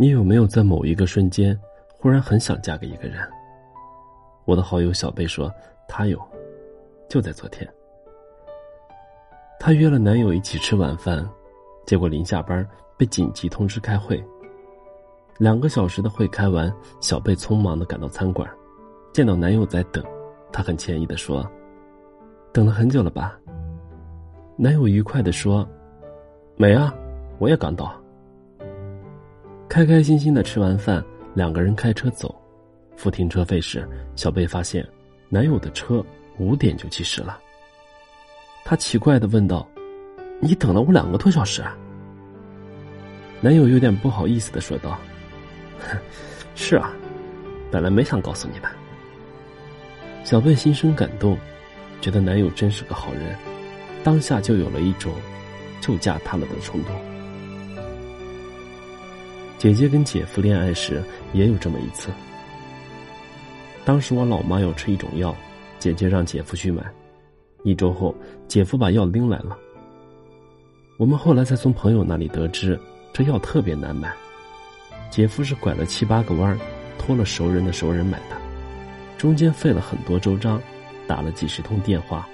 你有没有在某一个瞬间，忽然很想嫁给一个人？我的好友小贝说，她有，就在昨天。她约了男友一起吃晚饭，结果临下班被紧急通知开会。两个小时的会开完，小贝匆忙的赶到餐馆，见到男友在等，她很歉意的说：“等了很久了吧？”男友愉快的说：“没啊，我也刚到。”开开心心的吃完饭，两个人开车走，付停车费时，小贝发现男友的车五点就计时了。她奇怪的问道：“你等了我两个多小时啊？”男友有点不好意思的说道：“是啊，本来没想告诉你的。”小贝心生感动，觉得男友真是个好人，当下就有了一种就嫁他了的冲动。姐姐跟姐夫恋爱时也有这么一次。当时我老妈要吃一种药，姐姐让姐夫去买。一周后，姐夫把药拎来了。我们后来才从朋友那里得知，这药特别难买。姐夫是拐了七八个弯，托了熟人的熟人买的，中间费了很多周章，打了几十通电话，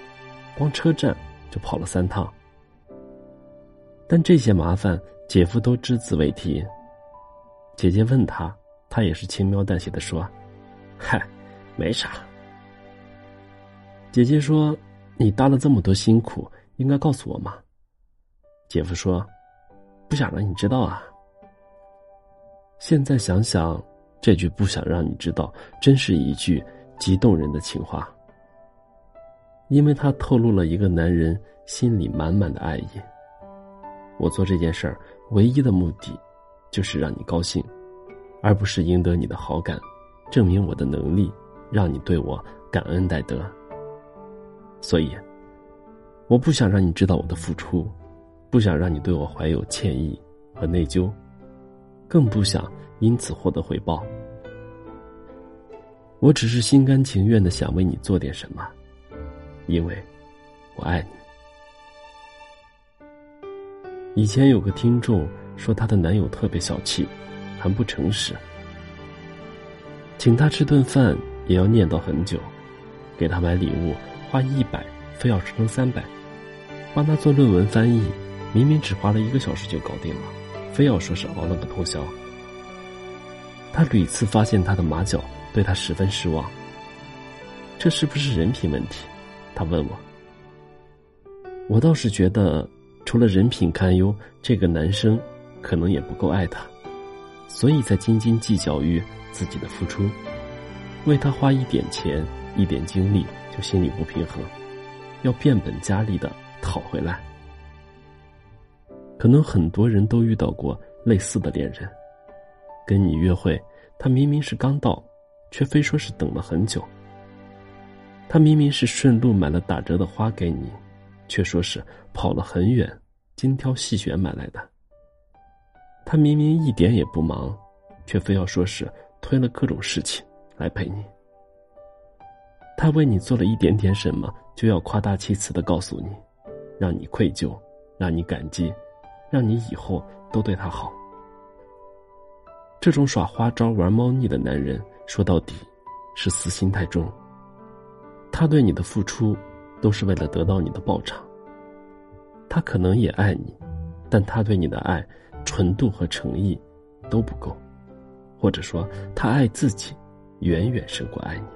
光车站就跑了三趟。但这些麻烦，姐夫都只字未提。姐姐问他，他也是轻描淡写的说：“嗨，没啥。”姐姐说：“你搭了这么多辛苦，应该告诉我吗？”姐夫说：“不想让你知道啊。”现在想想，这句“不想让你知道”真是一句极动人的情话，因为他透露了一个男人心里满满的爱意。我做这件事儿唯一的目的。就是让你高兴，而不是赢得你的好感，证明我的能力，让你对我感恩戴德。所以，我不想让你知道我的付出，不想让你对我怀有歉意和内疚，更不想因此获得回报。我只是心甘情愿的想为你做点什么，因为，我爱你。以前有个听众。说她的男友特别小气，很不诚实。请她吃顿饭也要念叨很久，给她买礼物花一百，非要吃成三百。帮她做论文翻译，明明只花了一个小时就搞定了，非要说是熬了个通宵。他屡次发现她的马脚，对她十分失望。这是不是人品问题？他问我。我倒是觉得，除了人品堪忧，这个男生。可能也不够爱他，所以才斤斤计较于自己的付出，为他花一点钱、一点精力就心里不平衡，要变本加厉的讨回来。可能很多人都遇到过类似的恋人，跟你约会，他明明是刚到，却非说是等了很久；他明明是顺路买了打折的花给你，却说是跑了很远，精挑细选买来的。他明明一点也不忙，却非要说是推了各种事情来陪你。他为你做了一点点什么，就要夸大其词的告诉你，让你愧疚，让你感激，让你以后都对他好。这种耍花招、玩猫腻的男人，说到底，是私心太重。他对你的付出，都是为了得到你的报偿。他可能也爱你，但他对你的爱。纯度和诚意都不够，或者说他爱自己远远胜过爱你。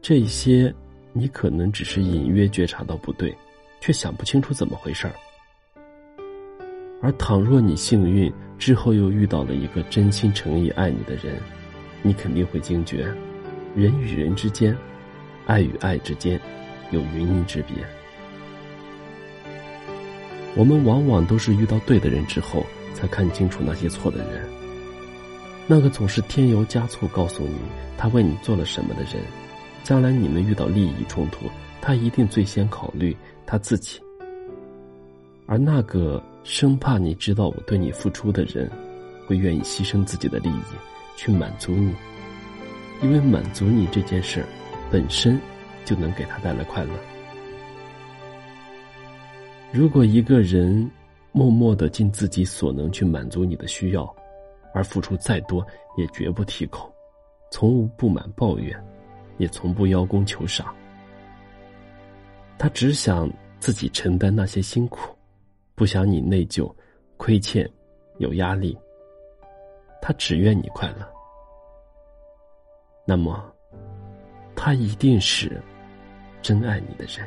这些你可能只是隐约觉察到不对，却想不清楚怎么回事儿。而倘若你幸运之后又遇到了一个真心诚意爱你的人，你肯定会惊觉，人与人之间，爱与爱之间，有云泥之别。我们往往都是遇到对的人之后，才看清楚那些错的人。那个总是添油加醋告诉你他为你做了什么的人，将来你们遇到利益冲突，他一定最先考虑他自己。而那个生怕你知道我对你付出的人，会愿意牺牲自己的利益去满足你，因为满足你这件事本身就能给他带来快乐。如果一个人默默的尽自己所能去满足你的需要，而付出再多也绝不提口，从无不满抱怨，也从不邀功求赏。他只想自己承担那些辛苦，不想你内疚、亏欠、有压力。他只愿你快乐。那么，他一定是真爱你的人。